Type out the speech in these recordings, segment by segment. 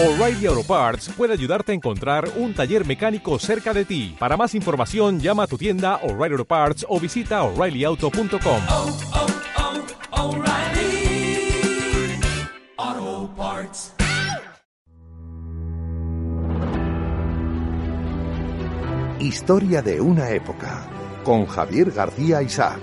O'Reilly Auto Parts puede ayudarte a encontrar un taller mecánico cerca de ti. Para más información, llama a tu tienda O'Reilly Auto Parts o visita oreillyauto.com. oh, oh, Parts. Historia de una época con Javier García Isaac.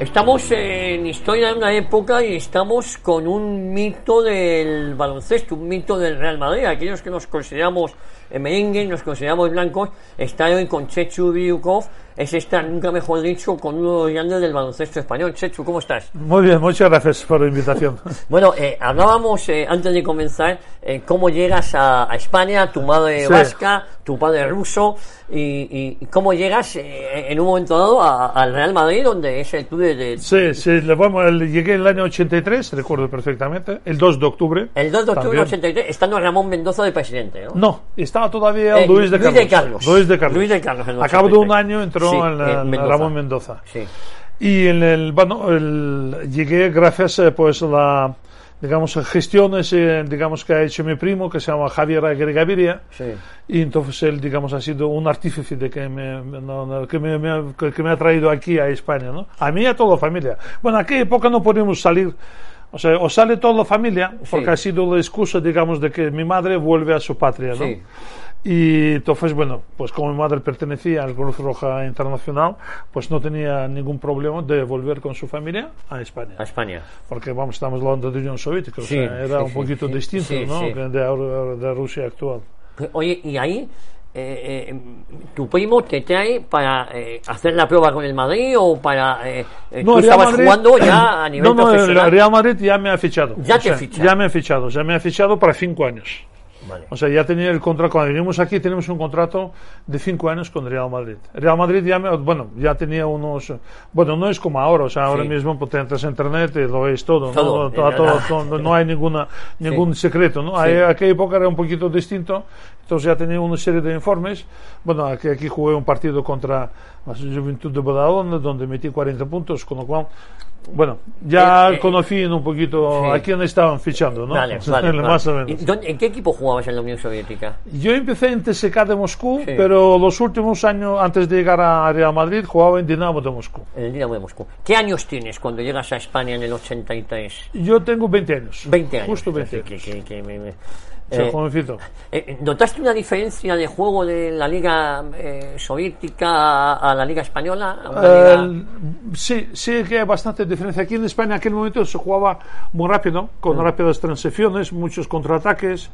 Estamos en historia de una época y estamos con un mito del baloncesto, un mito del Real Madrid. Aquellos que nos consideramos merengue, nos consideramos blancos, están hoy con Chechu Biukov, es estar, nunca mejor dicho, con uno de los grandes del baloncesto español. Chechu, ¿cómo estás? Muy bien, muchas gracias por la invitación. Bueno, eh, hablábamos eh, antes de comenzar eh, cómo llegas a, a España, tu madre Sí. vasca, tu padre ruso, y, y- cómo llegas eh, en un momento dado al Real Madrid, donde es el club de, de- Sí, sí, le vamos, llegué en el año 83, recuerdo perfectamente, el 2 de octubre. el 2 de octubre del También. 83, estando Ramón Mendoza de presidente, ¿no? No, estaba todavía Eh, Luis, de Luis Carlos. de Carlos. Luis de Carlos. Luis de Carlos A cabo de un 83. año entró Sí, en, en Mendoza. Ramón Mendoza. Sí. Y en el, bueno, el- llegué gracias eh, pues a la, digamos, gestiones, eh, digamos, que ha hecho mi primo, que se llama Javier Aguirre Gaviria. Sí. Y entonces él, digamos, ha sido un artífice de que me, no, que me, me ha- que- me ha traído aquí a España, ¿no? A mí y a toda la familia. Bueno, en aquella época no podíamos salir, o sea, o sale toda la familia, porque Sí. ha sido la excusa, digamos, de que mi madre vuelve a su patria, ¿no? Sí. Y entonces, bueno, pues como mi madre pertenecía al Cruz Roja Internacional, pues no tenía ningún problema de volver con su familia a España A España. porque vamos, estamos hablando de Unión Soviética, o Sí, sea, era un poquito distinto, ¿no? De, de Rusia actual. Oye, y ahí, eh, eh, ¿tu primo te trae para eh, hacer la prueba con el Madrid o para... eh, eh, tú el Real estabas Madrid- jugando ya a nivel no, no, profesional? Real Madrid ya me ha fichado. Ya O te sea, ficha. Ya me ha fichado, ya me ha fichado para cinco años. Vale. O sea, ya tenía el contrato, cuando vinimos aquí tenemos un contrato de cinco años con Real Madrid. Real Madrid ya, me- bueno, ya tenía unos, bueno, no es como ahora, o sea, ahora Sí. mismo pues, entras a internet y lo ves todo, Todo, ¿no? Todo- eh, todo- todo- no hay ninguna, ningún secreto, ¿no? Sí. Aquella época era un poquito distinto, entonces ya tenía una serie de informes. Bueno, aquí, aquí jugué un partido contra la Juventud de Badalona, donde metí 40 puntos, con lo cual, bueno, ya Eh, eh, conocí un poquito sí. a quién estaban fichando, ¿no? Vale, vale, Más vale. o menos. ¿Y dónde- ¿En qué equipo jugabas en la Unión Soviética? Yo empecé en TSK de Moscú, Sí. pero los últimos años, antes de llegar a Real Madrid, jugaba en Dinamo de Moscú. En el Dinamo de Moscú. ¿Qué años tienes cuando llegas a España en el 83? Yo tengo 20 años. 20 años. Justo 20 Que- años. que- que me- me- O sea, eh, jovencito. eh, ¿Notaste una diferencia de juego de la Liga eh, Soviética a, la Liga Española? Liga- Eh, sí, sí que hay bastante diferencia. Aquí en España, en aquel momento se jugaba muy rápido, con Mm. rápidas transiciones, muchos contraataques,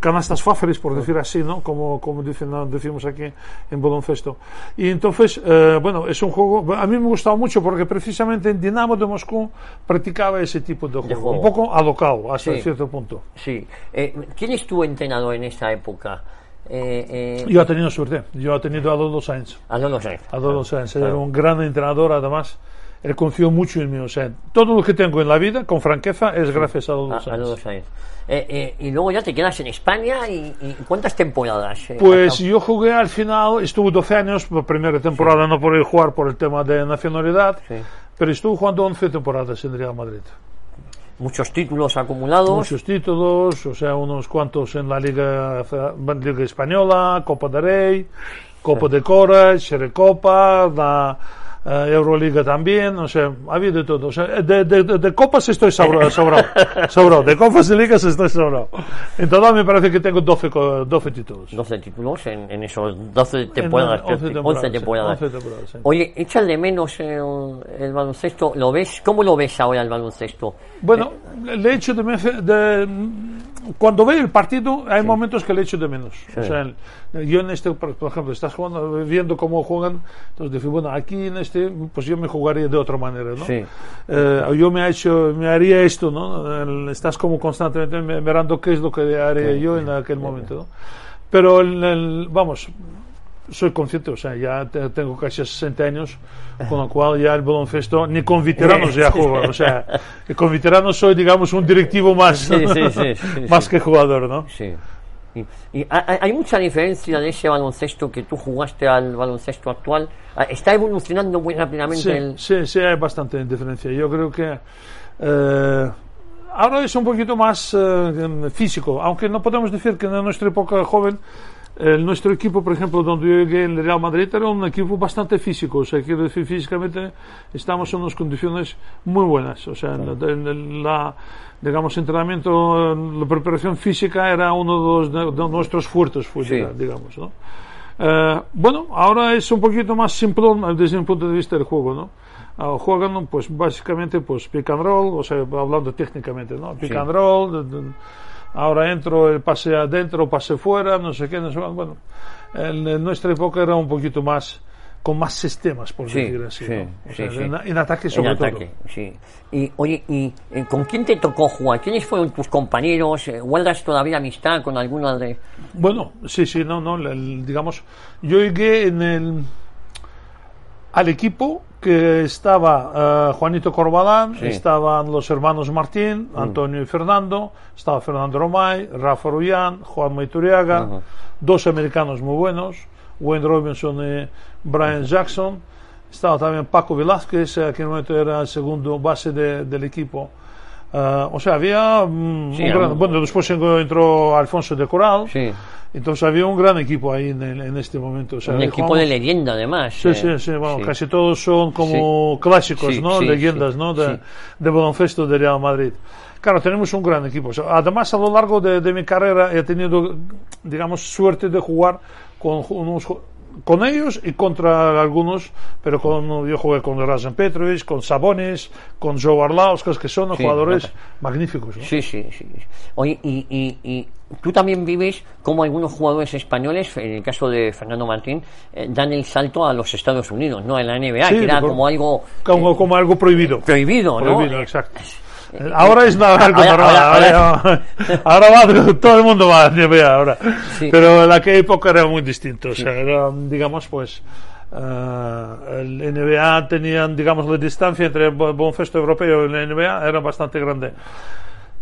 canastas fáciles, por decir así, ¿no? Como, como dicen, decimos aquí en baloncesto. Y entonces, eh, bueno, es un juego, a mí me gustaba mucho porque precisamente en Dinamo de Moscú practicaba ese tipo de juego, juego. un poco alocado hasta Sí. cierto punto. Sí. Eh, ¿Quién es tu entrenador en esa época? Eh, eh, Yo he tenido suerte, yo he tenido a Lolo Sainz. no lo sé. A Lolo Sainz, era un gran entrenador además. Él confió mucho en mí. O sea, todo lo que tengo en la vida, con franqueza, es gracias a Lolo A, a Sainz. Lolo Sáenz. Eh, eh, y luego ya te quedas en España y, y ¿cuántas temporadas? eh, Pues yo jugué al final, estuve 12 años, la primera temporada no pude jugar por el tema de nacionalidad, Sí. pero estuve jugando 11 temporadas en Real Madrid. muchos títulos acumulados. Muchos títulos, o sea, unos cuantos en la Liga, Liga Española, Copa de Rey, Copa de Courage, Recopa, la eh, Euroliga también, o sea, ha habido de todo. O sea, de, de, de- copas estoy sobrado, sobrado, sobrado. De copas y ligas estoy sobrado. En total me parece que tengo 12, co- 12 títulos. 12 títulos en, en esos 12 temporadas. En, eh, 11 11 temporadas. temporadas. 11 temporadas, sí. Oye, de menos el, el baloncesto. ¿Lo ves? ¿Cómo lo ves ahora el baloncesto? Bueno, le echo de, de cuando veo el partido hay momentos que le echo de menos. O sea, yo en este, por ejemplo, estás jugando, viendo cómo juegan, entonces dices, bueno, aquí en este, pues yo me jugaría de otra manera, ¿no? Sí. Eh, yo me ha hecho, me haría esto, ¿no? Estás como constantemente me- mirando qué es lo que haría yo en aquel momento, ¿no? Pero el- el- vamos, soy consciente, o sea, ya te- tengo casi 60 años, con lo cual ya el baloncesto ni con veteranos ya juego, o sea, con veteranos soy, digamos, un directivo más, Sí, sí, sí, más que jugador, ¿no? Sí. Y, y ha- ha- hay mucha diferencia de ese baloncesto que tú jugaste al baloncesto actual. Ah, Está evolucionando muy rápidamente Sí, el. sí, sí, hay bastante diferencia. Yo creo que eh, ahora es un poquito más eh, físico, aunque no podemos decir que en nuestra época joven el, nuestro equipo, por ejemplo, donde yo llegué en el Real Madrid, era un equipo bastante físico. O sea, quiero decir, físicamente estamos en unas condiciones muy buenas. O sea, en la- en la, digamos, entrenamiento, la preparación física era uno de, los- de nuestros fuertes, fue, Sí. digamos, ¿no? Eh, bueno, ahora es un poquito más simple desde mi punto de vista del juego, ¿no? Ah, juegan, pues, básicamente, pues, pick and roll, o sea, hablando técnicamente, ¿no? Pick Sí. and roll, de- de- ahora entro, el pase adentro, pase fuera, no sé qué, no sé cuánto. Bueno, en, en nuestra época era un poquito más, con más sistemas, por Sí, decir así, sí, ¿no? O sí, sea, sí. En, en ataque En sobre ataque, sí. Y, oye, ¿y eh, con quién te tocó jugar? ¿Quiénes fueron tus compañeros? Eh, ¿Guardas todavía amistad con alguna de...? todo. Bueno, sí, sí, no, no, el- digamos, yo llegué en el, al equipo que estaba eh, Juanito Corbalán, Sí. estaban los hermanos Martín, Antonio y Fernando, estaba Fernando Romay, Rafa Rullán, Juan Maituriaga, dos americanos muy buenos, Wayne Robinson y Brian Jackson, estaba también Paco Velázquez, eh, que en el momento era el segundo base de- del equipo. Eh, o sea, había mm, Sí, un gran- bueno, después entró Alfonso de Coral, Sí, entonces había un gran equipo ahí en, en este momento. O sea, un equipo de leyenda además. Sí, eh, sí, sí, bueno, sí. casi todos son como clásicos, ¿no? Leyendas, ¿no? De, de baloncesto de Real Madrid. Claro, tenemos un gran equipo. O sea, además, a lo largo de, de mi carrera he tenido, digamos, suerte de jugar con unos con ellos y contra algunos, pero con, yo jugué con Rasen Petrovic, con Sabonis, con Joe Arlauskas, que son Sí, jugadores nota. magníficos. ¿no? Sí, sí, sí. Oye, y, y, y tú también vives como algunos jugadores españoles, en el caso de Fernando Martín, eh, dan el salto a los Estados Unidos, ¿no? En la NBA, Sí, que era como algo Como, como algo prohibido. prohibido, ¿no? Prohibido, Eh, exacto. Ahora es algo ahora- ahora- Ahora, va, todo el mundo va a NBA ahora. Sí. Pero en aquella época era muy distinto. O sea, era, digamos, pues. eh, el NBA tenían, digamos, la distancia entre el baloncesto europeo y la NBA era bastante grande.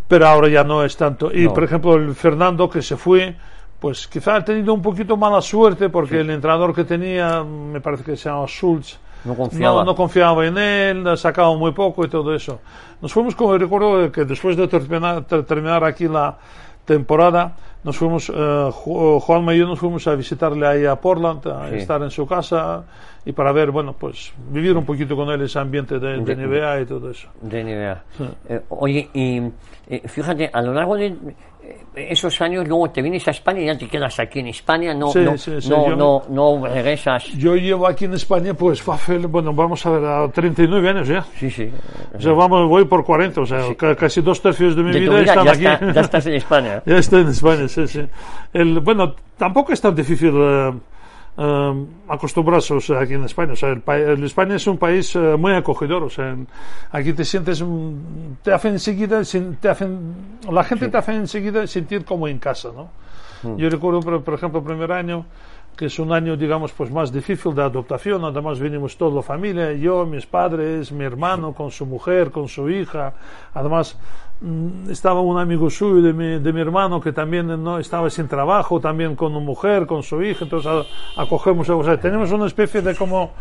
Pero ahora ya no es tanto. Y, No. por ejemplo, el Fernando que se fue, pues quizá ha tenido un poquito mala suerte porque el entrenador que tenía, me parece que se llama Schultz, No confiaba. no, no confiaba en él, sacaba muy poco y todo eso. Nos fuimos, como recuerdo, que después de terminar, ter- terminar aquí la temporada, nos fuimos, eh, Ju- Juanma y yo nos fuimos a visitarle ahí a Portland, a Sí. estar en su casa y para ver, bueno, pues vivir un poquito con él ese ambiente de, de De- NBA y todo eso. de NBA. Sí. Eh, oye, y eh, fíjate, a lo largo de esos años, luego te vienes a España y ya te quedas aquí en España, no, Sí, no, sí, sí, no, yo- no, no regresas. Yo llevo aquí en España, pues, hacer- bueno, vamos a ver, a 39 años ya. Sí, sí. O sea, vamos, voy por 40, o sea, ca- casi dos tercios de mi De vida, vida están ya, aquí. está- ya estás en España. Ya estoy en España, sí, sí. El, bueno, tampoco es tan difícil eh, eh, acostumbrarse o sea, aquí en España. O sea, el, el España es un país eh, muy acogedor. O sea, en- aquí te sientes, mm, te hacen enseguida, te hacen, la gente te hace enseguida sentir como en casa, ¿no? Yo recuerdo, por, por ejemplo, el primer año, que es un año, digamos, pues más difícil de adaptación. Además, vinimos toda la familia, yo, mis padres, mi hermano, con su mujer, con su hija. Además, mm, estaba un amigo suyo de mi, de mi hermano que también no estaba sin trabajo, también con una mujer, con su hija. Entonces, a- acogemos, o sea, tenemos una especie de como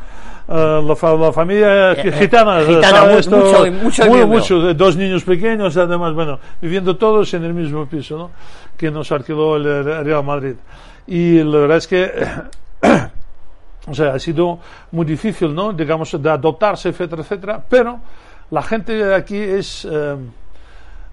eh, la, la familia Eh, eh, gitana, gitana, mu- mucho- Esto- mucho muy- mucho, dos niños pequeños, además, bueno, viviendo todos en el mismo piso, ¿no? Que nos alquiló el Real Madrid. Y la verdad es que, o sea, ha sido muy difícil, ¿no? Digamos, de adoptarse, etcétera, etcétera, pero la gente de aquí es... eh,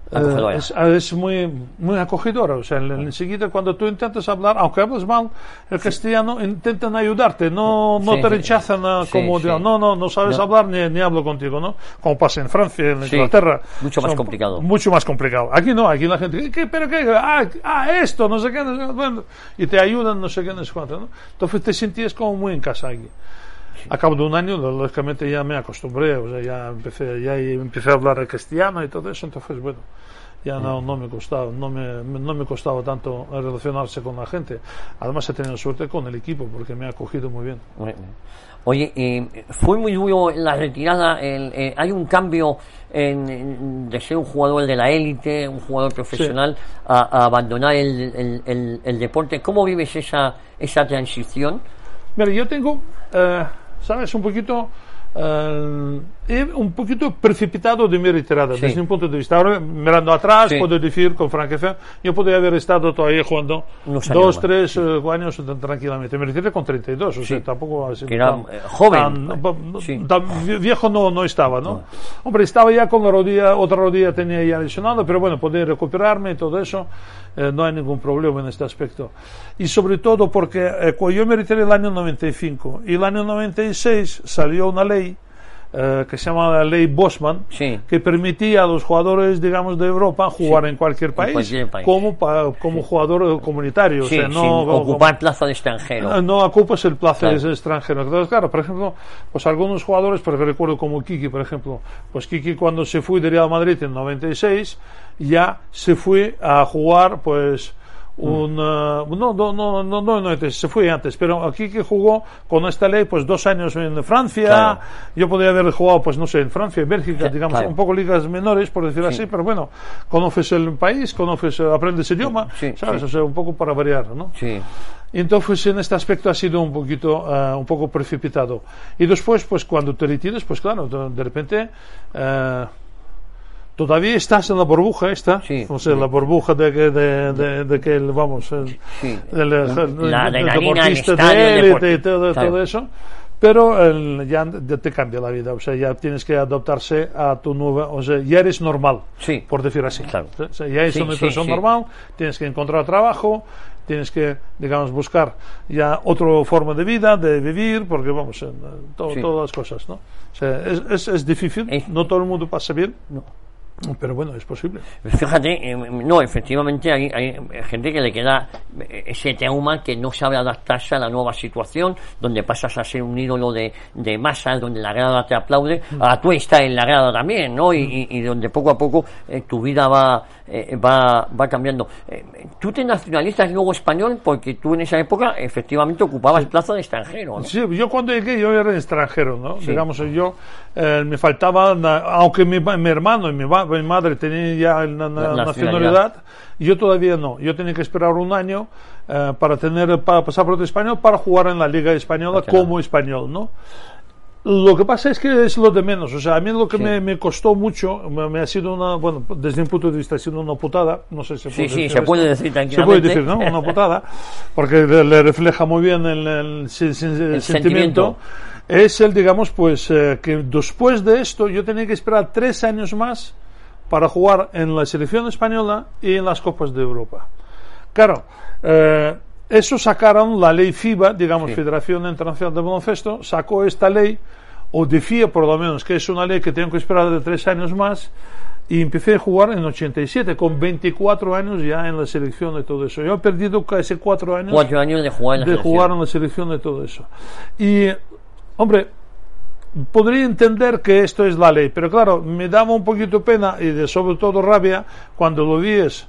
Acogedora. eh, es, es muy, muy acogedora. O sea, en- enseguida cuando tú intentas hablar, aunque hablas mal el castellano, intentan ayudarte, no, no Sí, te rechazan ah, Sí, como, digan, no, no, no sabes No. hablar ni, ni hablo contigo, ¿no? Como pasa en Francia, en Inglaterra. mucho más Son complicado. Mucho más complicado. Aquí no, aquí la gente, ¿qué, pero qué? Ah, ah, esto, no sé qué, no sé qué, bueno, y te ayudan, no sé qué, no sé cuánto, ¿no? Entonces te sentías como muy en casa aquí. A cabo de un año, lógicamente ya me acostumbré, o sea, ya empecé, ya empecé a hablar el castellano y todo eso, entonces, bueno, ya no, no me costaba, no me, no me costaba tanto relacionarse con la gente. Además he tenido suerte con el equipo porque me ha acogido muy bien. Oye, eh, fue muy duro la retirada. el- eh, hay un cambio en, en- de ser un jugador de la élite, un jugador profesional, a, a abandonar el, el- el- el deporte. ¿Cómo vives esa, esa transición? Mira, yo tengo, eh, ¿sabes? Un poquito eh, he un poquito precipitado de mi retirada Sí. desde un punto de vista. Ahora, mirando atrás, Sí. puedo decir con franqueza, yo podría haber estado todavía jugando Unos dos, tres eh, años tranquilamente. Me retiré con 32, o sea, Sí. tampoco así era, tan- eh, joven. tan- no, Sí. tan vie- viejo no, no estaba, ¿no? Hombre, estaba ya con la rodilla, otra rodilla tenía ya lesionada, pero bueno, podía recuperarme y todo eso. Eh, no hay ningún problema en este aspecto. Y sobre todo porque eh, yo me retiré el año 95 y el año 96 salió una ley eh, que se llama la ley Bosman, Sí. que permitía a los jugadores, digamos, de Europa jugar en cualquier país, cualquier país. como, pa- como jugador eh, comunitario. O sea, no, sin como- ocupar plaza de extranjero. no ocupas el plazo Claro. de extranjero. Entonces, claro, por ejemplo, pues algunos jugadores, porque recuerdo como Kiki, por ejemplo, pues Kiki cuando se fue de Real Madrid en 96, ya se fue a jugar, pues, un, eh, no, no, no, no, no, se fue antes, pero aquí que jugó con esta ley, pues dos años en Francia, Claro. yo podría haber jugado, pues no sé, en Francia, en Bélgica, Sí, digamos, claro. un poco ligas menores, por decir así, pero bueno, conoces el país, conoces, eh, aprendes idioma, Sí, ¿sabes? sí. O sea, un poco para variar, ¿no? Sí. Entonces en este aspecto ha sido un poquito eh, un poco precipitado y después pues cuando te retires pues claro de repente eh, todavía estás en la burbuja esta Sí. o sea la burbuja de que de, de- de que el, vamos el, Sí. el, el- el- La el adrenalina, el deportista de élite y todo, Claro. todo eso pero el- ya, te cambia la vida o sea ya tienes que adaptarse a tu nueva o sea ya eres normal Sí. por decir así Claro. o sea, ya es Sí, una sí, persona sí. normal tienes que encontrar trabajo, tienes que, digamos, buscar ya otra forma de vida, de vivir, porque vamos, en, eh, to- Sí. todas las cosas, ¿no? O sea, es, es, es difícil, Es- no todo el mundo pasa bien, pero bueno, es posible. Fíjate, eh, no, efectivamente hay, hay gente que le queda eh, ese trauma que no sabe adaptarse a la nueva situación, donde pasas a ser un ídolo de, de masas, donde la grada te aplaude, a tú estás en la grada también, ¿no? Y, y- y donde poco a poco eh, tu vida va, eh, va, va cambiando. Eh, tú te nacionalizas luego español porque tú en esa época efectivamente ocupabas plaza de extranjero, ¿no? Sí, yo cuando llegué yo era extranjero, ¿no? Digamos, yo eh, me faltaba, aunque mi, mi hermano y mi, mi madre tenían ya la, La nacionalidad, yo todavía no. Yo tenía que esperar un año eh, para tener pa- pasaporte español para jugar en la Liga Española como español, ¿no? Lo que pasa es que es lo de menos. O sea, a mí lo que Sí. me, me costó mucho, me, me ha sido una, bueno, desde mi punto de vista ha sido una putada. No sé si se Sí, puede sí, decir se esto. puede decir Se puede tranquilamente. decir, ¿no? Una putada. Porque le, le refleja muy bien el, el sen- El sentimiento. sentimiento. Es el, digamos, pues, eh, que después de esto yo tenía que esperar tres años más para jugar en la selección española y en las Copas de Europa. Claro, eh, eso sacaron la ley FIBA, digamos, Sí. Federación Internacional de Baloncesto, sacó esta ley, o decía por lo menos que es una ley que tengo que esperar de tres años más, y empecé a jugar en 87, con 24 años ya en la selección de todo eso. Yo he perdido casi cuatro años Cuatro años de jugar en la de selección. jugar en la selección de todo eso. Y, hombre, podría entender que esto es la ley, pero claro, me daba un poquito pena y de sobre todo rabia cuando lo vi es.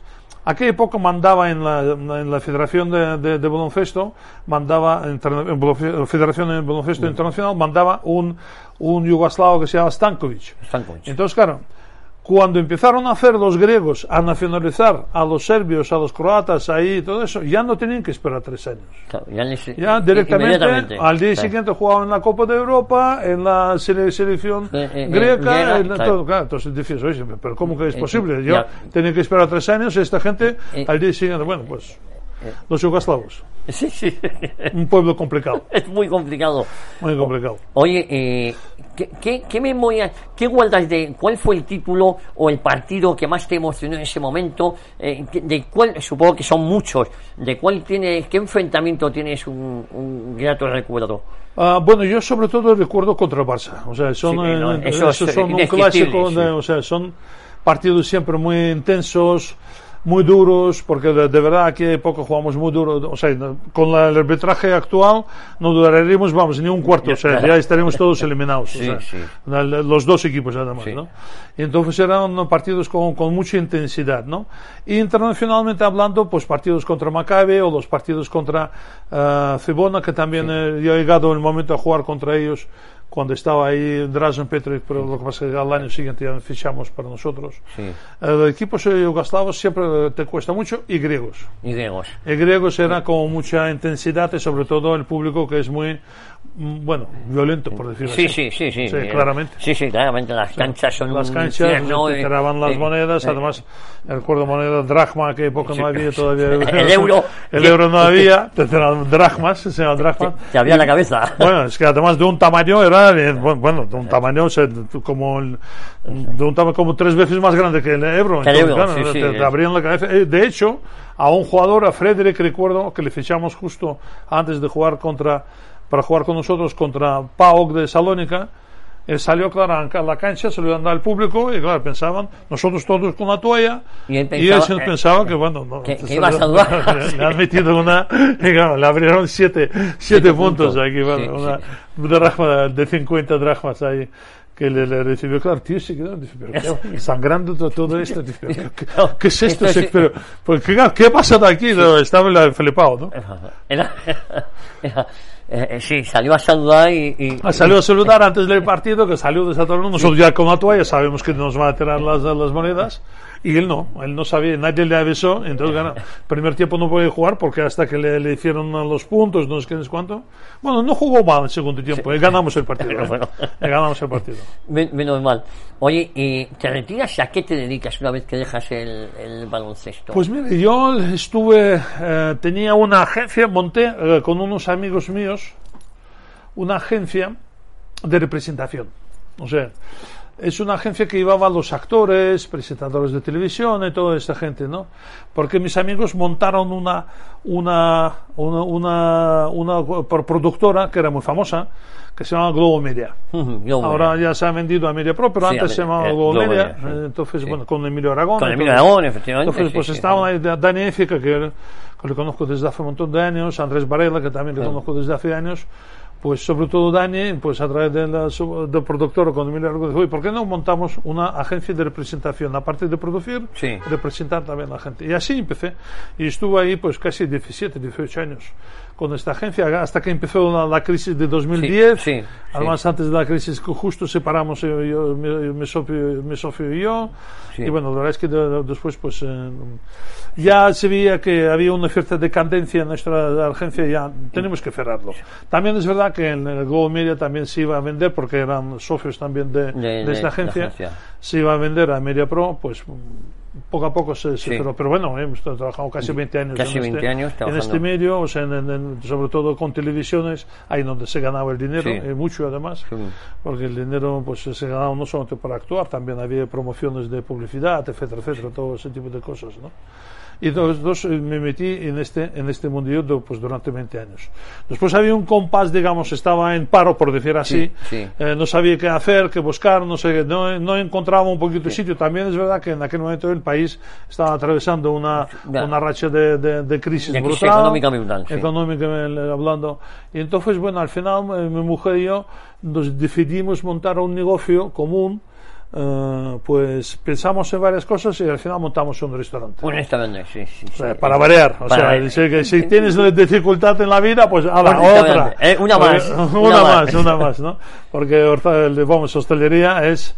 Aquella época mandaba en la, en la Federación de, de, de Baloncesto, mandaba en, en la Federación de Baloncesto Internacional, mandaba un, un yugoslavo que se llama Stankovic. Stankovic. Entonces, claro, cuando empezaron a hacer los griegos a nacionalizar a los serbios, a los croatas, ahí y todo eso, ya no tenían que esperar tres años. Claro, ya, les- Ya directamente, al día Claro. siguiente jugaban en la Copa de Europa, en la sele- selección Eh, eh, griega, griega, en claro. todo, entonces dices, oye, pero ¿cómo que es Eh, posible? eh, Yo tenía que esperar tres años y esta gente Eh, al día siguiente, bueno, pues los yugoslavos, Sí, sí. un pueblo complicado, es muy complicado. muy complicado. Oye, eh, ¿qué, qué, qué memoria, qué de cuál fue el título o el partido que más te emocionó en ese momento? Eh, de cuál, supongo que son muchos. ¿De cuál tienes, qué enfrentamiento tienes un, un grato recuerdo? Ah, bueno, yo sobre todo recuerdo contra Barça. O sea, son, Sí, no, eh, eso esos es son un indescriptible, clásico, sí. de- o sea, son partidos siempre muy intensos, muy duros, porque de, de verdad aquí hay poco jugamos muy duro. O sea, con la- el arbitraje actual no duraríamos, vamos, ni un cuarto. O sea, ya estaremos todos eliminados. o Sí, sea, sí. los dos equipos además, Sí. ¿no? Y entonces eran partidos con, con mucha intensidad, ¿no? Y internacionalmente hablando, pues partidos contra Maccabi o los partidos contra ah, Cibona, que también eh, yo he llegado el momento a jugar contra ellos cuando estaba ahí Drazen Petric, pero lo que pasa es que al año siguiente ya fichamos para nosotros. Sí. El equipos yugoslavos siempre te cuesta mucho y griegos. Y griegos. El griegos era con mucha intensidad y sobre todo el público que es muy, bueno, violento, por decirlo Sí, así. sí, sí, sí. Sí, eh, claramente. Sí, sí, claramente. Las canchas son Las canchas, te eh, tiraban las eh, monedas, eh, además, recuerdo moneda dracma, que época no había todavía. El euro. El euro no había, te tiraban dracmas, se llama dracmas. Te abría la cabeza. Bueno, es que además de un tamaño era, eh, bueno, de un tamaño o sea, como el- de un tamaño como tres veces más grande que el euro. Que el Entonces, euro, claro, te, te abrían la cabeza. De hecho, a un jugador, a Frederick, recuerdo que le fichamos justo antes de jugar contra, para jugar con nosotros contra PAOK de Salónica. Él salió, claro, a la cancha, salió a andar al público y, claro, pensaban, nosotros todos con la toalla. Y él él pensaba, se eh, pensaba que, bueno, no, que- se que iba a saludar. le han metido una, y claro, le abrieron siete, siete puntos puntos. aquí, bueno, Sí, una, dracma de 50 dracmas ahí que le, le recibió, claro, tío, se quedó, sangrando to- todo esto, dice, ¿qué, qué es esto? Pero, pues, ¿qué, ¿qué ha pasado aquí? No, Estaba la- flipado, ¿no? Era- era- eh, eh, sí, salió a saludar y. y- Ah, Salió a saludar antes del partido, que salió de Saturno. Nosotros ya con la toalla sabemos que nos van a tirar las, las monedas. Y él no, él no sabía, nadie le avisó. Entonces, claro, primer tiempo no podía jugar porque hasta que le, le hicieron los puntos, no sé qué, sé cuánto. Bueno, no jugó mal en segundo tiempo, y ganamos el partido. Pero ¿eh? bueno. Y ganamos el partido. Men- Menos mal. Oye, ¿y te retiras? ¿A qué te dedicas una vez que dejas el, el baloncesto? Pues mire, yo estuve, eh, tenía una agencia, monté eh, con unos amigos míos una agencia de representación. O sea, es una agencia que llevaba a los actores, presentadores de televisión y toda esta gente, ¿no? Porque mis amigos montaron una, una, una, una, una por- productora que era muy famosa, que se llama Globo Media. Ahora ya se ha vendido a Media Pro, pero Sí, antes se llamaba eh, Globo Globo Media. Media, sí. eh, Entonces, Sí. bueno, con Emilio Aragón. Con Emilio. Aragón, efectivamente. Entonces, pues sí. ahí da- Dani Éfica, que, que le conozco desde hace un montón de años, Andrés Varela, que también le conozco desde hace años, pues sobre todo Dani, pues a través de la, del productor con Emilio Aragón, dijo, "Oye, ¿por qué no montamos una agencia de representación? Aparte de producir, Sí. representar también a la gente. Y así empecé. Y estuve ahí pues casi 17, 18 años con esta agencia, hasta que empezó la, la crisis de 2010. Sí, sí, Además, antes de la crisis que justo separamos yo, yo- mi, mi socio, mi socio y yo. Y bueno, la verdad es que de- de- después pues eh, ya se veía que había una cierta decadencia en nuestra agencia y ya tenemos que cerrarlo. También es verdad que en el Go Media también se iba a vender porque eran socios también de, De- esta agencia. agencia. Se iba a vender a Media Pro, pues poco a poco se, se Sí. Pero bueno, hemos trabajado casi 20 años, Casi en, 20 este, años en este medio, o sea, en- en- en- sobre todo con televisiones, ahí donde se ganaba el dinero, Sí. eh, mucho además, Sí. porque el dinero pues se ganaba no solamente para actuar, también había promociones de publicidad, etcétera, etcétera, todo ese tipo de cosas, ¿no? Y entonces dos, eh, me metí en este, en este mundillo pues, durante 20 años. Después había un compás, digamos, estaba en paro, por decir así. Sí, sí. Eh, no sabía qué hacer, qué buscar, no sé, no, no encontraba un poquito de sitio. También es verdad que en aquel momento el país estaba atravesando una, Ya. una racha de, de, de crisis De brutal. económica brutal, sí. económicamente hablando. Y entonces, bueno, al final eh, mi mujer y yo nos decidimos montar un negocio común. Eh, pues pensamos en varias cosas y al final montamos un restaurante. Honestamente, sí, sí. Sí. para variar. O Para sea, que si tienes dificultad en la vida, pues a la otra. eh, una más, una Una más. más, una más, ¿no? Porque vamos, hostelería es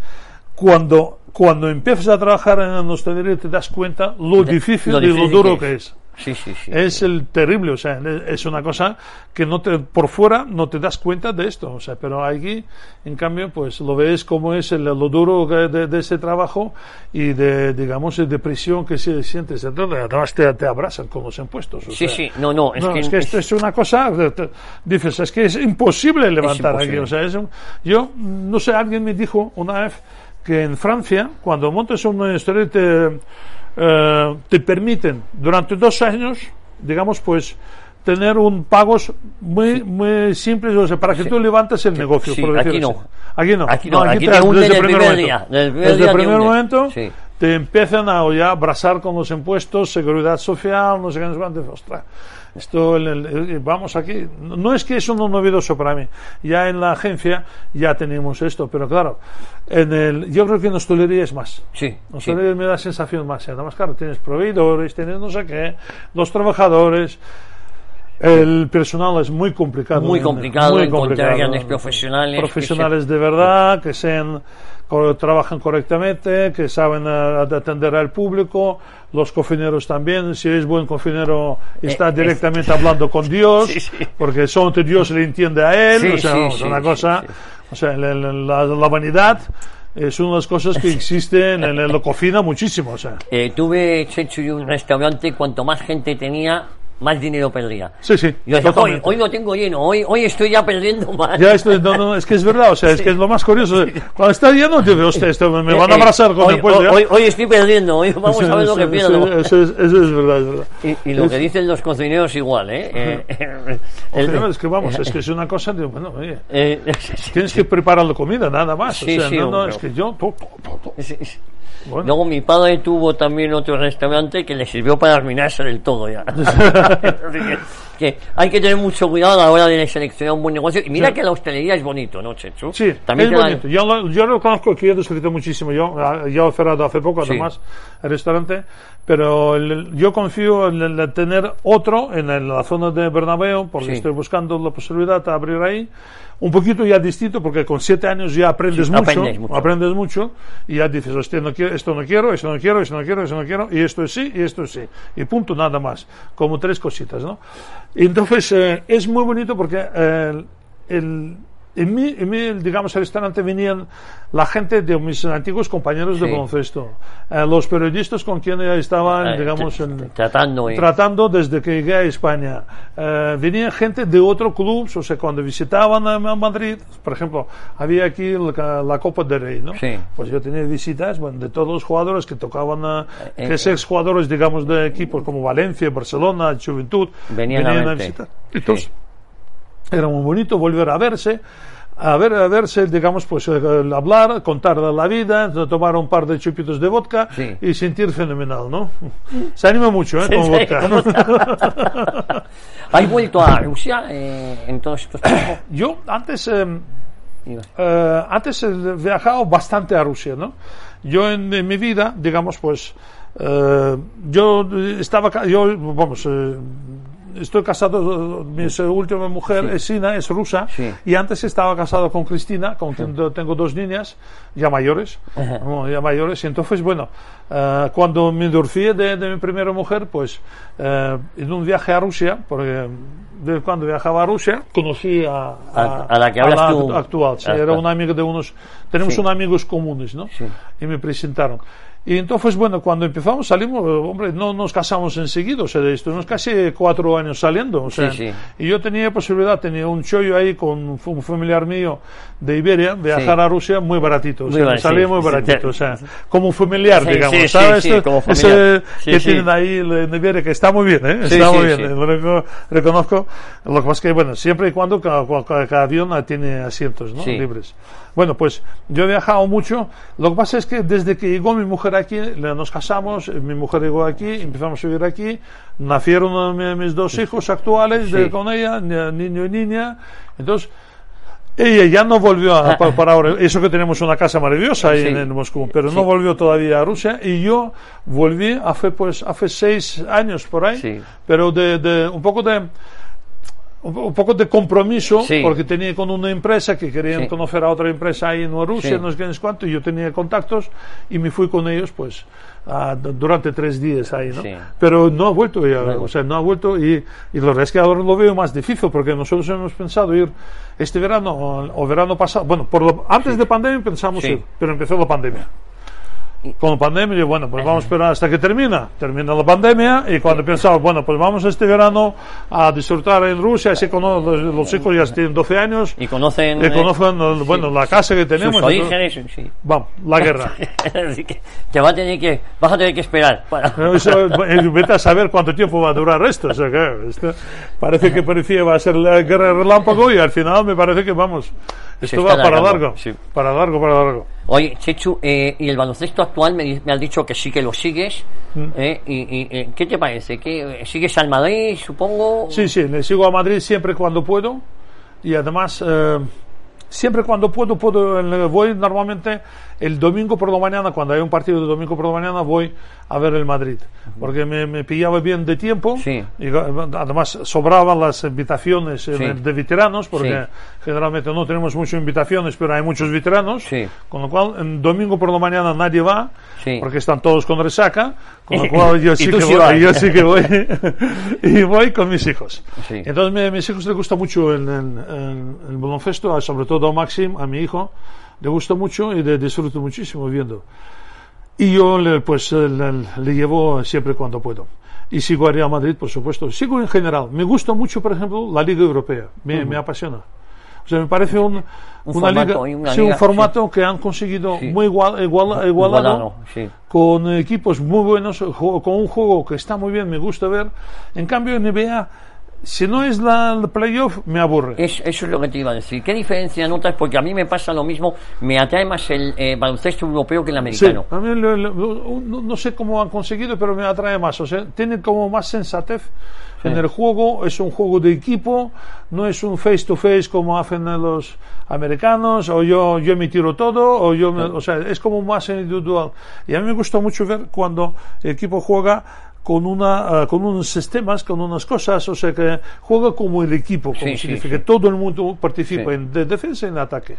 cuando, cuando empiezas a trabajar en hostelería te das cuenta lo difícil lo y lo duro que que es. Es. Sí, sí, sí. Es el terrible, o sea, es una cosa que no te, por fuera no te das cuenta de esto, o sea, pero aquí, en cambio, pues lo ves como es el- lo duro de, de ese trabajo y de, digamos, de depresión que se. Entonces, además te, te abrazan con los impuestos. o Sí, sea, sí, no, no, es no, que- es que esto es una cosa, te- dices, es que es imposible levantar aquí. imposible. O sea, es un- yo, no sé, alguien me dijo una vez que en Francia, cuando montas una historia, te, eh, te permiten durante dos años, digamos, pues tener un pagos muy muy simples o sea, para que tú levantes el negocio sí, por aquí no. aquí no Aquí no, aquí te- desde el primer momento. día, desde el primer desde momento Sí. te empiezan a ya abrazar con los impuestos, seguridad social, no sé qué, no sé cuánto. Ostras, esto, el- el- el- vamos aquí. No no es que es uno novedoso para mí. Ya en la agencia ya tenemos esto, pero claro, en el, yo creo que en hostelería es más. Sí, En sí. me da sensación más. y Además, claro, tienes proveedores, tienes no sé qué, los trabajadores. El personal es muy complicado. Muy ¿eh? complicado Muy encontrar grandes profesionales Profesionales de verdad, que sean trabajan correctamente, que saben eh, atender al público, los cocineros también. Si es buen cocinero, está Eh, directamente hablando con Dios, Sí, sí. porque solamente Dios le entiende a él. Sí, o sea, sí, una cosa, o sea, la, la- la- vanidad es una de las cosas que existen en, la cocina muchísimo. O sea. Eh, tuve, Chechu, y un restaurante, cuanto más gente tenía, más dinero perdía. Sí, sí. Yo decía, hoy, hoy lo tengo lleno, hoy, hoy estoy ya perdiendo más. Ya esto, no, no, es que es verdad, o sea, es que es lo más curioso. Cuando está lleno, digo, hostia, esto me, me van a Eh, eh, abrazar con hoy, el puesto. ya. hoy, hoy estoy perdiendo, hoy vamos a ver lo que pierdo. Eso, es, eso es verdad, es verdad. Y, y lo Es- que dicen los cocineros igual, ¿eh? Eh, el- Joder, es que vamos, es que es una cosa, digo, bueno, oye, eh, tienes que preparar la comida, nada más. Sí, o sea, sí, no, no, es que yo. to, to, to, Bueno. Luego mi padre tuvo también otro restaurante que le sirvió para arruinarse del todo ya. Que, hay que tener mucho cuidado a la hora de seleccionar un buen negocio. Y mira Sí. que la hostelería es bonito, ¿no, Chechu? Sí, también es bonito. Yo lo, yo lo conozco, que yo disfruté muchísimo. Yo ah, ya he cerrado hace poco, Sí. además, el restaurante. Pero el- yo confío en el- tener otro en, el- la zona de Bernabéu, porque Sí. estoy buscando la posibilidad de abrir ahí. Un poquito ya distinto, porque con siete años ya aprendes, Sí, mucho, aprendes mucho. aprendes mucho, y ya dices, hostia, no quiero, esto no quiero, esto no quiero, esto no quiero, esto no quiero, y esto es sí, y esto es sí. Y punto, nada más. Como tres cositas, ¿no? Entonces, eh, es muy bonito porque eh, el, en mí, en mí, digamos, al restaurante venían la gente de mis antiguos compañeros de Sí. baloncesto, eh, los periodistas con quienes estaban, eh, digamos, en, tratando. y- tratando desde que llegué a España. Eh, venía gente de otros clubes, o sea, cuando visitaban a, a Madrid, por ejemplo, había aquí la, la Copa del Rey, ¿no? Sí. Pues yo tenía visitas bueno, de todos los jugadores que tocaban, a, Eh, que eh, es exjugadores, digamos, de equipos como Valencia, Barcelona, Juventud, Venían a verte. visitar. Entonces, era muy bonito volver a verse. A ver, a verse, digamos, pues eh, hablar, contar la vida, tomar un par de chupitos de vodka Sí. y sentir fenomenal, ¿no? Se anima mucho, ¿eh? Con Sí, vodka. ¿Has vuelto a Rusia eh, en todos estos tiempos? Yo antes, eh, Iba. eh, antes he viajado bastante a Rusia, ¿no? Yo en, en mi vida, digamos, pues, eh, yo estaba, yo, vamos, eh, estoy casado, mi última mujer Sí. es Sina, es rusa, Sí. y antes estaba casado con Cristina, con quien tengo dos niñas, ya mayores, ya mayores, y entonces, bueno, eh, cuando me divorcié de, de mi primera mujer, pues, eh, en un viaje a Rusia, porque de cuando viajaba a Rusia, conocí a, A- a la que hablas tú. act- actual, sí, Ah, era un amigo de unos, tenemos Sí. unos amigos comunes, ¿no? Sí. Y me presentaron. Y entonces, bueno, cuando empezamos, salimos, hombre, no nos casamos enseguida, o sea, de esto, nos casi cuatro años saliendo, o sea, sí. y yo tenía posibilidad, tenía un chollo ahí con un familiar mío de Iberia, viajar Sí. a Rusia muy baratito, o sea, salía sí, muy sí, baratito, sí. o sea, como un familiar, Sí, digamos, sí, sí, ¿sabes? sí, como Ese familiar. Sí, que sí. tienen ahí en Iberia, que está muy bien, ¿eh? Sí, está sí, muy bien, sí. eh, lo reco- reconozco. Lo que pasa es que, bueno, siempre y cuando cada, cada- avión tiene asientos, ¿no? Sí. Libres. Bueno, pues yo he viajado mucho. Lo que pasa es que desde que llegó mi mujer aquí, nos casamos, eh, mi mujer llegó aquí, empezamos a vivir aquí, nacieron eh, mi- mis dos hijos actuales de- con ella, ni- niño y niña. Entonces, ella ya no volvió a, para, para ahora. Eso que tenemos una casa maravillosa ahí Sí. en, en Moscú, pero Sí. no volvió todavía a Rusia. Y yo volví hace, pues, hace seis años por ahí, Sí. pero de, de un poco de un po- un poco de compromiso, Sí. porque tenía con una empresa que querían Sí. conocer a otra empresa ahí en Rusia, Sí. no sé sé cuánto, y yo tenía contactos y me fui con ellos, pues, d- durante tres días ahí, ¿no? Pero no ha vuelto ya, o sea, no ha vuelto y, y la verdad es que ahora lo veo más difícil, porque nosotros hemos pensado ir este verano o, o verano pasado, bueno, por lo- antes de pandemia pensamos ir, pero empezó la pandemia. Con la pandemia, bueno, pues vamos a esperar hasta que termina. Termina la pandemia y cuando pensamos, bueno, pues vamos este verano a disfrutar en Rusia, así cono- los, los hijos ya tienen 12 años, Y conocen y eh, conozcan, eh, bueno, la casa que tenemos. sus todo. orígenes. Sí. Vamos, la guerra. Así que te va a tener que, vas a tener que esperar. para- Eso, eh, vete a saber cuánto tiempo va a durar esto. O sea, que esto parece que parecía va a ser la guerra de relámpago y al final me parece que vamos. Esto va para largo. sí. Para largo, para largo. Oye, Chechu, eh, y el baloncesto actual me, me has dicho que sí que lo sigues. Mm. eh, y, y, eh, ¿Qué te parece? ¿Qué, ¿Sigues al Madrid, supongo? Sí, sí, le sigo a Madrid siempre cuando puedo y además eh, siempre cuando puedo, puedo eh, voy normalmente el domingo por la mañana, cuando hay un partido de domingo por la mañana, voy a ver el Madrid, porque me, me pillaba bien de tiempo, Sí. y eh, además sobraban las invitaciones Sí. de, veteranos, porque Sí. generalmente no tenemos muchas invitaciones, pero hay muchos veteranos, Sí. con lo cual, en domingo por la mañana nadie va, porque están todos con resaca, con lo cual yo sí que voy, yo sí que voy, y voy con mis hijos. Sí. Entonces, a mis hijos les gusta mucho el, el, el- el baloncesto, sobre todo a Maxim, a mi hijo, le gusta mucho y le disfruto muchísimo viendo. Y yo, le, pues, le, le llevo siempre cuando puedo. Y sigo a Real Madrid, por supuesto. Sigo en general. Me gusta mucho, por ejemplo, la Liga Europea. Me, me apasiona. O sea, me parece un, una formato, y liga, una sí, liga, un formato que han conseguido Sí. muy igual, igual- igualado, con equipos muy buenos, con un juego que está muy bien, me gusta ver. En cambio, en NBA, si no es la, el playoff, me aburre. Es- eso es lo que te iba a decir. ¿Qué diferencia notas? Porque a mí me pasa lo mismo. Me atrae más el eh, baloncesto europeo que el Sí, americano. a mí lo- lo- no, no sé cómo han conseguido, pero me atrae más. O sea, tiene como más sensatez en el juego. Es un juego de equipo, no es un face to face como hacen los americanos, o yo, yo me tiro todo, o yo, me- o sea, es como más individual. Y a mí me gusta mucho ver cuando el equipo juega con una eh, con unos sistemas, con unas cosas, o sea que juega como el equipo, como Sí, significa sí. que todo el mundo participa en de defensa y en ataque.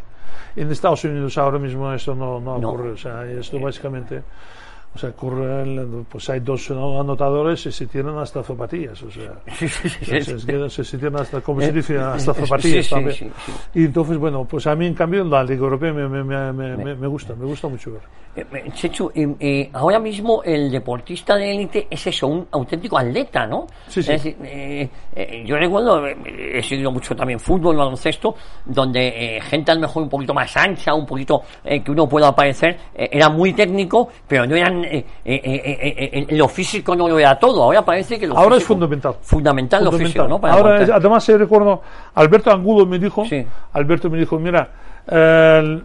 En Estados Unidos ahora mismo eso no, no No. ocurre, o sea, esto básicamente, o sea, ocurre, en- pues hay dos anotadores y se tienen hasta zapatillas, o sea, Sí, sí, sí, se, tienen hasta, como Eh, se dice, hasta eh, zapatillas también. Y entonces, bueno, pues a mí en cambio la Liga Europea me, me, me, me, me- gusta, me gusta mucho ver. Eh, eh, Chechu, eh, eh, ahora mismo el deportista de élite es eso, un auténtico atleta, ¿no? Sí, sí. Es eh, eh, yo recuerdo, eh, he seguido mucho también fútbol, baloncesto, donde eh, gente a lo mejor un poquito más ancha, un poquito eh, que uno pueda aparecer, eh, era muy técnico, pero no eran, eh, eh, eh, lo físico no lo era todo. Ahora parece que lo Ahora es físico- fundamental. Fundamental, lo físico, ¿no? Para Ahora, es- además, recuerdo, Alberto Angulo me dijo, Sí. Alberto me dijo, mira, el,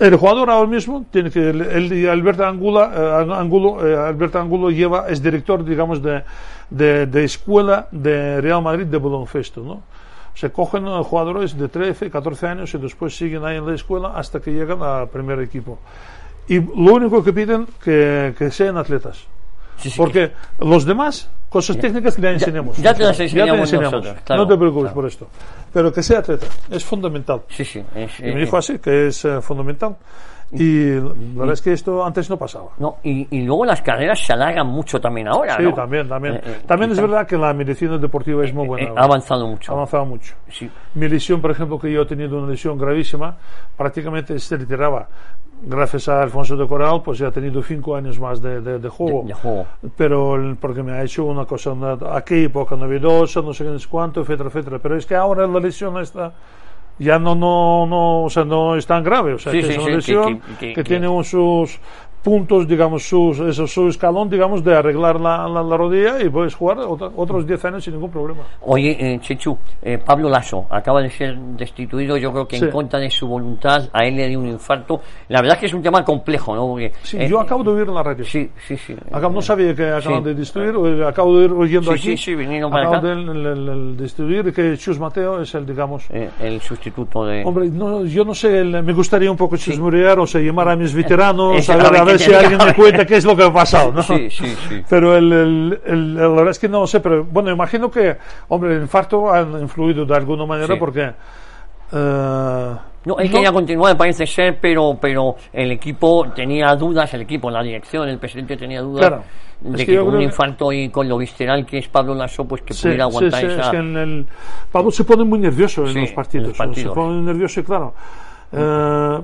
el jugador ahora mismo tiene que, el, el- Alberto Angulo, eh, Angulo, eh, Alberto Angulo lleva, es director, digamos, de, de, de escuela de Real Madrid de baloncesto, ¿no? Se cogen jugadores de 13, 14 años y después siguen ahí en la escuela hasta que llegan al primer equipo. Y lo único que piden que, que sean atletas. Sí, sí, Porque los demás, cosas técnicas le enseñamos. ya te las Ya enseñamos nosotros, claro, no te preocupes claro. por esto. Pero que sea atleta, es fundamental. Sí, sí. es, Y me eh, dijo así, que es eh, fundamental. Y la verdad es que esto antes no pasaba. No, y, y luego las carreras se alargan mucho también ahora, Sí, ¿no? también, también. Eh, eh, también es verdad que la medicina deportiva es muy buena. eh, ha avanzado mucho. Ha avanzado mucho. Sí. Mi lesión, por ejemplo, que yo he tenido una lesión gravísima, prácticamente se retiraba. Gracias a Alfonso de Coral, pues ya ha tenido cinco años más de, de- de juego. Juego. Pero porque me ha hecho una cosa, una, aquella época novedosa, no sé qué, sé cuánto, etcétera, etcétera. Pero es que ahora la lesión está ya no, no, no, o sea, no es tan grave. O sea, Sí, que sí, es una sí, que- lesión que- que, que- que- tiene sus puntos, digamos, sus, eso, su escalón, digamos, de arreglar la, la, la rodilla y puedes jugar otra- otros 10 años sin ningún problema. Oye, eh, Chechu, eh, Pablo Lasso acaba de ser destituido, yo creo que Sí. en contra de su voluntad, a él le dio un infarto. La verdad es que es un tema complejo, ¿no? Porque, Sí, eh, yo acabo de oír en la radio. Sí, sí, sí. Acabo, no sabía que acaban Sí. de destruir, o- acabo de ir oyendo Sí, aquí. sí, sí, vinieron para acá. de el- el- el destruir que Chus Mateo es el, digamos. Eh, el sustituto de... Hombre, no, yo no sé, me gustaría un poco chismorear, o sea, llamar a mis veteranos, a ver, ver a qué ver si alguien me cuenta qué es lo que ha pasado, ¿no? Sí, sí, sí. Pero el, el- el- la verdad es que no lo sé, pero bueno, imagino que, hombre, el infarto ha influido de alguna manera Sí. porque... eh, No, él quería continuar, parece ser, pero, pero el equipo tenía dudas, el equipo, la dirección, el presidente tenía dudas Claro. de Es que, con un infarto y con lo visceral que es Pablo Lasso, pues que Sí, pudiera aguantar sí, esa... es que en el, Pablo se pone muy nervioso en los partidos. en los partidos. Se pone nervioso y claro. eh,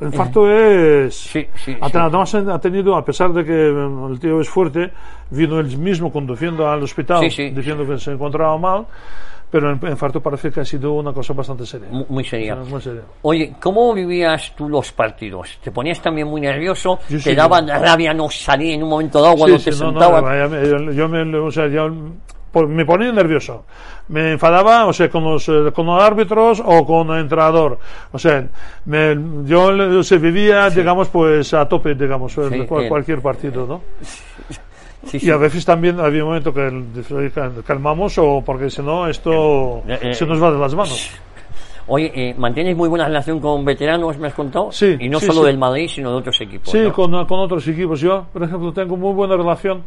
el infarto es. Sí, sí, ha- sí. Además, ha tenido, a pesar de que mm, el tío es fuerte, vino él mismo conduciendo al hospital diciendo que se encontraba mal. Pero el infarto parece que ha sido una cosa bastante seria. mu- Muy seria. Muy seria. Oye, ¿cómo vivías tú los partidos? ¿Te ponías también muy nervioso? Yo ¿Te sí, daba yo- rabia no salir en un momento dado cuando te sí, no, no, sentabas? yo, me, o sea, por- me ponía nervioso. Me enfadaba, o sea, con los, eh, con los árbitros o con el entrenador. O sea, me- yo se vivía, digamos, pues a tope, digamos, en Sí, cual- él. cualquier partido, ¿no? Sí, sí. Y a veces también había un momento que el- calmamos o porque si no esto Eh, eh. se nos va de las manos. Oye, eh, ¿mantienes muy buena relación con veteranos, me has contado? Sí, Y no sí, solo sí. del Madrid, sino de otros equipos. Sí, ¿no? con, con otros equipos. Yo, por ejemplo, tengo muy buena relación,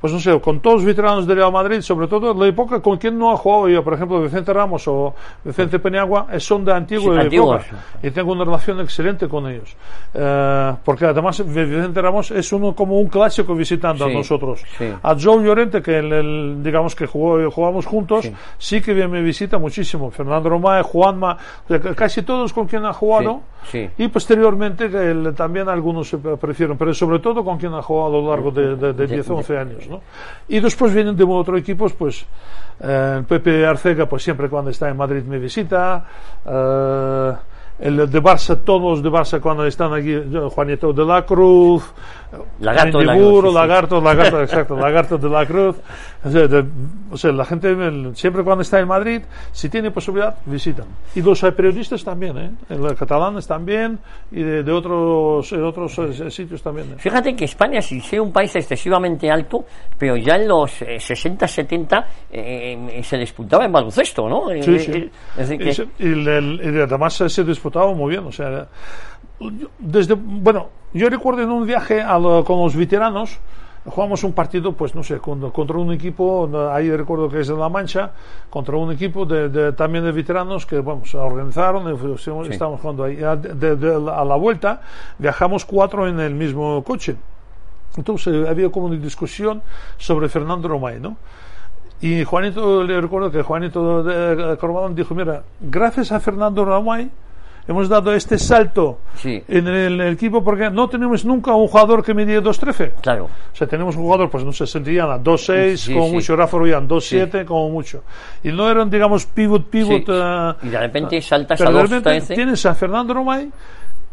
pues no sé, con todos los veteranos de Real Madrid, sobre todo en la época con quien no ha jugado yo, por ejemplo, Vicente Ramos o Vicente Peniagua, son de antigua Sí, época. Y tengo una relación excelente con ellos. Eh, porque además Vicente Ramos es uno como un clásico visitando Sí, a nosotros. sí. A Joe Llorente, que el, el- digamos que jugó, jugamos juntos, Sí. que me visita muchísimo. Fernando Romay, Juanma, o sea, casi todos con quien ha jugado. Y posteriormente el- también algunos se prefieren, pero sobre todo con quien ha jugado a lo largo de 10 o 11 años. Y después vienen de otros equipos, pues eh, Pepe Arcega, pues siempre cuando está en Madrid me visita. eh, el de Barça, todos de Barça cuando están aquí, Juanito de la Cruz, Lagarto de la Cruz, sí, sí. Lagarto, Lagarto, exacto, Lagarto de la Cruz. O sea, de- o sea, la gente siempre cuando está en Madrid, si tiene posibilidad, visitan. Y los eh, periodistas también, ¿eh? Los catalanes también y de, de otros, de otros eh, sitios también. ¿eh? Fíjate que España, sin ser un país excesivamente alto, pero ya en los eh, 60, 70 eh, se disputaba en baloncesto, ¿no? Sí, Eh, sí. eh, es decir que- y el- además se- disputaba muy bien. O sea, desde, bueno, yo recuerdo en un viaje a lo- con los veteranos, jugamos un partido, pues no sé, con- contra un equipo, ahí recuerdo que es de La Mancha, contra un equipo de, de- también de veteranos que, vamos, organizaron, y fuimos- Sí. estábamos jugando ahí. A, de- de la- a la vuelta viajamos cuatro en el mismo coche. Entonces eh, había como una discusión sobre Fernando Romay, ¿no? Y Juanito, le recuerdo que Juanito de Corbalán dijo, mira, gracias a Fernando Romay hemos dado este salto Sí. en el, equipo porque no tenemos nunca un jugador que medie 2.13. Claro. O sea, tenemos un jugador, pues no sé, sentían a 2.6, Sí, como sí. mucho, Rafa Ruián, 2.7, como mucho. Y no eran, digamos, pivot, pivot. Eh, Y de repente saltas a de dos, repente 13. tienes a Fernando Romay,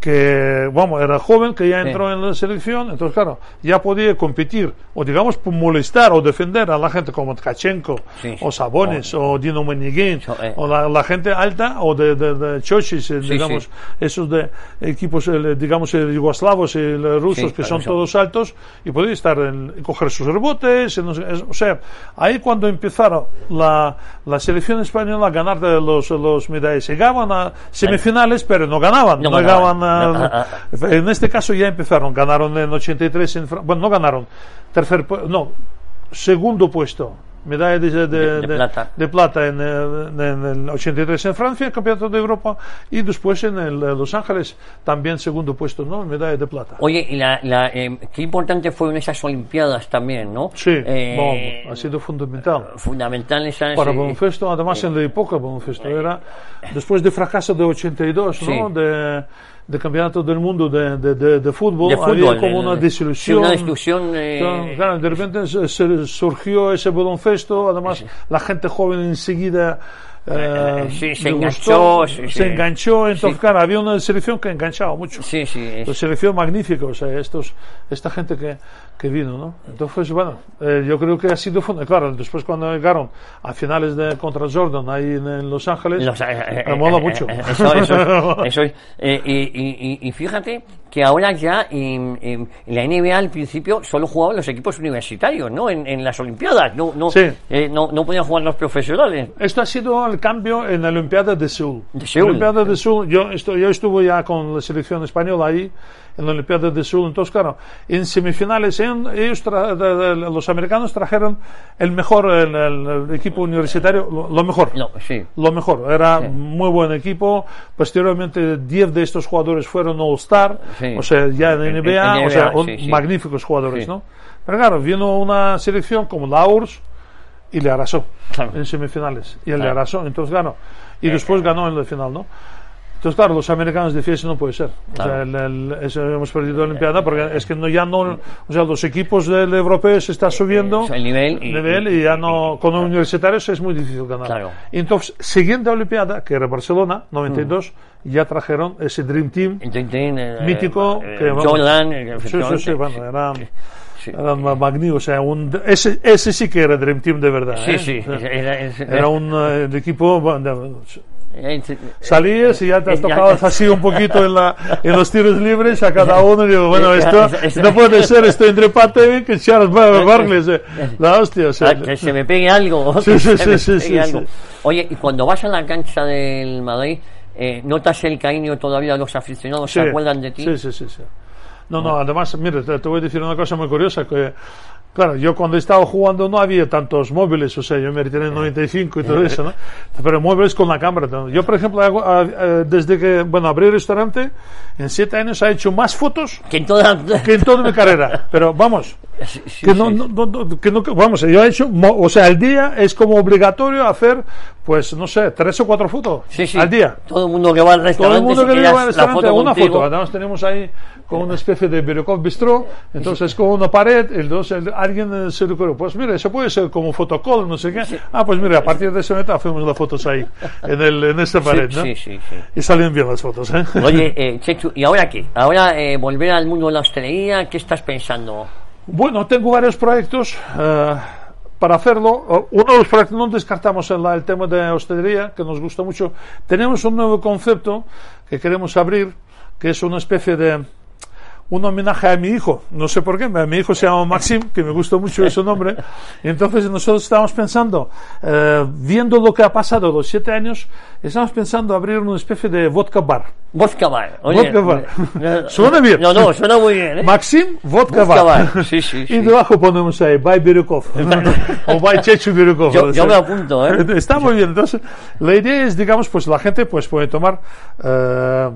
que, vamos, era joven, que ya Sí. entró en la selección, entonces, claro, ya podía competir, o digamos, molestar o defender a la gente como Tkachenko, Sí, sí. o Sabonis, o Dino Meniguin, So- eh. o la, la gente alta, o de, de, de Chochis, eh, Sí, digamos, sí. esos de equipos, eh, digamos, yugoslavos y rusos, Sí, que son eso. todos altos, y podía estar en, y coger sus rebotes, sé, es- o sea, ahí cuando empezaron la, la selección española a ganar de los, los medallas, llegaban a semifinales, pero no ganaban, No no, ganaban. llegaban en este caso ya empezaron, ganaron en 83 en bueno, no ganaron, tercer no, segundo puesto, medalla de, de- De- plata. de plata en, eh, en el 83 en Francia, campeonato de Europa, y después en el, eh, Los Ángeles también segundo puesto, ¿no? Medalla de plata. Oye, y la, la, eh, qué importante fueron esas Olimpiadas también, ¿no? Sí, Eh, ha sido fundamental. fundamental esas. Para eh, Baloncesto, además en la época Baloncesto era después del fracaso de 82, Sí. ¿no? De, de campeonato del mundo de, de, de- de fútbol, había como una desilusión. una desilusión. eh, Claro, de repente se- se surgió ese baloncesto, además la gente joven enseguida eh, Eh, sí, se enganchó, gustó, sí, se sí. enganchó, Sí. claro, había una selección que enganchaba mucho. sí, sí. La selección magnífica, o sea, estos, esta gente que, que vino, ¿no? Entonces, bueno, eh, yo creo que ha sido funda- Claro, después cuando llegaron a finales de contra Jordan ahí en, en Los Ángeles, Los- eh, eh, me mola eh, mucho. eh, Eso, eso, eso es. Eh, y, y- y- y fíjate que ahora ya en, en- en la NBA al principio solo jugaban los equipos universitarios, ¿no? En, en las Olimpiadas, no, no, Sí. eh, no, no podían jugar los profesionales. Esto ha sido el cambio en la Olimpiada de Seúl. De Seúl. La Olimpiada de Seúl, yo, yo estuve ya con la selección española ahí, en la Olimpiada de Seúl. Entonces, claro, en semifinales, en- ellos los americanos trajeron el mejor, el, el- equipo universitario, lo, lo mejor. No, sí. Lo mejor, era muy buen equipo. Posteriormente, 10 de estos jugadores fueron All-Star, Sí. o sea, ya en En- NBA, en o sea, un- sí, sí. magníficos jugadores, Sí. ¿no? Pero claro, vino una selección como la URSS y le arrasó Claro. en semifinales. Y él le Claro. arrasó, entonces ganó. Y después ganó en la final, ¿no? Entonces, claro, los americanos eso no puede ser. O sea, Claro. el- el- hemos perdido la Olimpiada porque es que no, ya no, o sea, los equipos del europeo se está subiendo el nivel y- nivel y ya no, con los universitarios es muy difícil ganar. Claro. Entonces, siguiente Olimpiada, que era Barcelona, 92, ya trajeron ese Dream Team Tintín, eh, mítico eh, que vamos- Jordan, eh, Sí, sí, sí, bueno, eran, Sí. eran ma- magníficos. O sea, un, ese, ese sí que era Dream Team de verdad. Sí, ¿eh? sí, era, era un eh, equipo. bueno, eh, Salías y ya te has Eh, tocado así un poquito en, la, en los tiros libres a cada uno. Y digo, bueno, Eh, esto es- es- no puede ser, estoy entre Pate y Charles Bar- Barkley. eh, La hostia, o sea, que se me pegue algo. Sí, que sí, se me sí, sí, pegue sí, algo. sí. Oye, y cuando vas a la cancha del Madrid, eh, notas el cariño todavía, los aficionados se acuerdan de ti. Sí, sí, sí. sí. No, no, además, mire, te, te voy a decir una cosa muy curiosa, que Claro, yo cuando estaba jugando no había tantos móviles, o sea, yo me retiré en 95 y todo eso, ¿no? Pero móviles con la cámara. ¿no? Yo, por ejemplo, hago, ah, eh, desde que, bueno, abrí el restaurante, en siete años ha hecho más fotos Que en toda... que en toda mi carrera. Pero vamos, Sí, sí, que no, no, no, no, que no, vamos, yo he hecho, o sea, al día es como obligatorio hacer, pues, no sé, tres o cuatro fotos Sí, sí. al día. Todo el mundo que va al Todo restaurante el mundo que vive al restaurante, foto una contigo. foto. Además tenemos ahí con una especie de Birokov Bistro, entonces con una pared, entonces alguien eh, se le ocurrió, pues mira, eso puede ser como fotocall, no sé qué. Ah, pues mira, a partir de ese momento hacemos las fotos ahí, en, el, en esta pared, ¿no? Sí, sí, sí. Y salen bien las fotos, ¿eh? Oye, eh, Chechu, ¿y ahora qué? ¿Ahora eh, volver al mundo de la hostelería? ¿Qué estás pensando? Bueno, tengo varios proyectos eh, para hacerlo. Uno de los proyectos, no descartamos el, el tema de hostelería, que nos gusta mucho. Tenemos un nuevo concepto que queremos abrir, que es una especie de un homenaje a mi hijo. No sé por qué, mi hijo se llama Maxim, que me gusta mucho ese nombre. Y entonces nosotros estábamos pensando, eh, viendo lo que ha pasado los siete años, estamos pensando abrir una especie de vodka bar. Vodka bar. Oye, Vodka bar. no, Suena bien. No, no, suena muy bien, ¿eh? Maxim Vodka, Vodka Bar. Bar, sí, sí, sí. Y debajo ponemos ahí, by Birukov. o by Chechu Birukov. Yo- yo me apunto, ¿eh? Está muy bien. Entonces, la idea es, digamos, pues la gente pues puede tomar eh,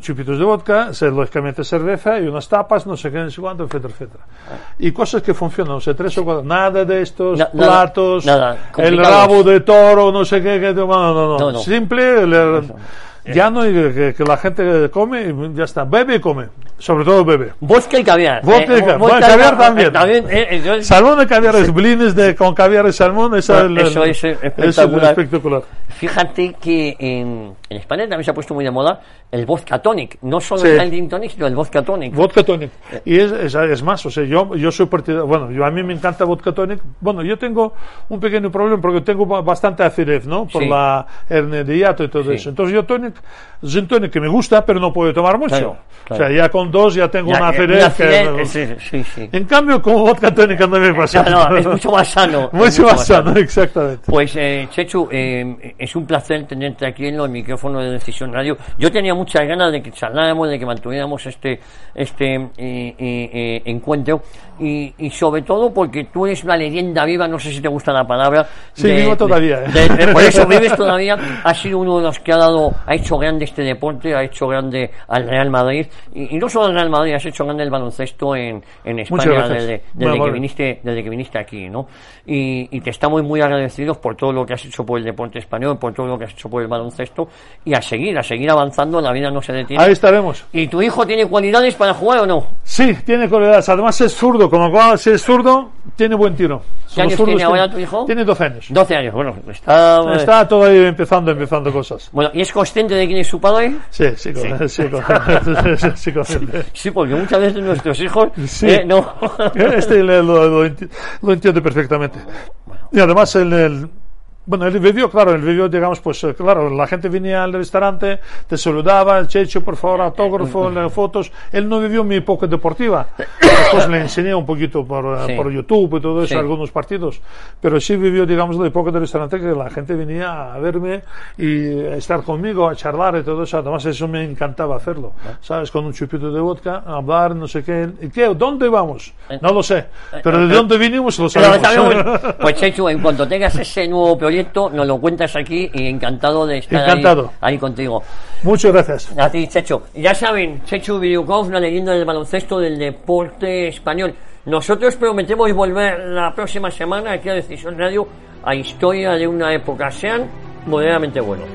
chupitos de vodka, se- lógicamente cerveza y unas tapas, no sé qué, no sé cuánto, etcétera, etcétera. Y cosas que funcionan, o sea, tres o cuatro. Nada de estos nada, platos, nada, el complicados. rabo de toro, no sé qué, que, no, no, no, No, no. Simple, le- llano y que, que- que la gente come y ya está. Bebe y come. Sobre todo bebe. Vodka y caviar. Vodka y eh, caviar. vodka Bueno, y caviar ca- también. también eh, eh, yo- Salmón de caviar, es blines de, con caviar y salmón, Bueno, el- eso es, eh, eso espectacular. espectacular. Fíjate que en, en España también se ha puesto muy de moda el vodka tonic. No solo Sí. el gin tonic, sino el vodka tonic. Vodka tonic. Y es, es, es más, o sea, yo, yo soy partidario, bueno, yo, a mí me encanta vodka tonic. Bueno, yo tengo un pequeño problema porque tengo ba- bastante acidez, ¿no? Por Sí. la hernia de hiato y todo Sí. eso. Entonces yo tonic, gin tonic que me gusta, pero no puedo tomar mucho. Claro, claro. O sea, ya con dos ya tengo Ya, una sí, sí, sí. En cambio, con vodka tonic no me pasa. No, no, es mucho más sano. Mucho más sano, exactamente. Pues, eh, Chechu, eh, es un placer tenerte aquí en los micrófonos de Decisión Radio. Yo tenía muchas ganas de que charláramos, de que mantuviéramos este, este eh, eh, eh, encuentro y, y sobre todo porque tú eres una leyenda viva, no sé si te gusta la palabra. Sí, vivo todavía, ¿eh? de- de- por eso vives todavía. Has sido uno de los que ha dado, ha hecho grande este deporte, ha hecho grande al Real Madrid y, y no solo al Real Madrid, has hecho grande el baloncesto en, en España desde, desde que viniste desde que viniste aquí, ¿no? Y, y te estamos muy agradecidos por todo lo que has hecho por el deporte español, por todo lo que has hecho por el baloncesto y a seguir, a seguir avanzando, la vida no se detiene. Ahí estaremos. ¿Y tu hijo tiene cualidades para jugar o no? Sí, tiene cualidades. Además es zurdo, como cual si es zurdo, tiene buen tiro. ¿Qué años tiene ahora tu hijo? Tiene 12 años. 12 años, bueno, está... Está todavía empezando, empezando cosas. Bueno, ¿y es consciente de quién es su padre? Sí, sí, con- sí, con- sí, consciente. Sí, porque muchas veces nuestros hijos... Sí. eh, no... Este lo, lo entiende perfectamente. Y además, el, el- bueno, él vivió, claro, él vivió, digamos, pues, eh, claro, la gente venía al restaurante, te saludaba, Checho, por favor, autógrafo, le- fotos. Él no vivió mi época deportiva. Después le enseñé un poquito por, eh, Sí. por YouTube y todo eso, Sí. algunos partidos. Pero sí vivió, digamos, la época del restaurante que la gente venía a verme y a estar conmigo, a charlar y todo eso. Además, eso me encantaba hacerlo. ¿Sabes? Con un chupito de vodka, hablar, no sé qué. ¿Y qué? ¿Dónde vamos? No lo sé. Pero de dónde vinimos lo sabemos. Pues Chechu, en cuanto tengas ese nuevo proyecto, nos lo cuentas aquí y encantado de estar ahí- Encantado. Ahí, contigo. Muchas gracias. A ti, Checho. Ya saben, Chechu Viriukov, una leyenda del baloncesto del deporte español. Nosotros prometemos volver la próxima semana aquí a Decisión Radio a Historia de una época. Sean moderadamente buenos.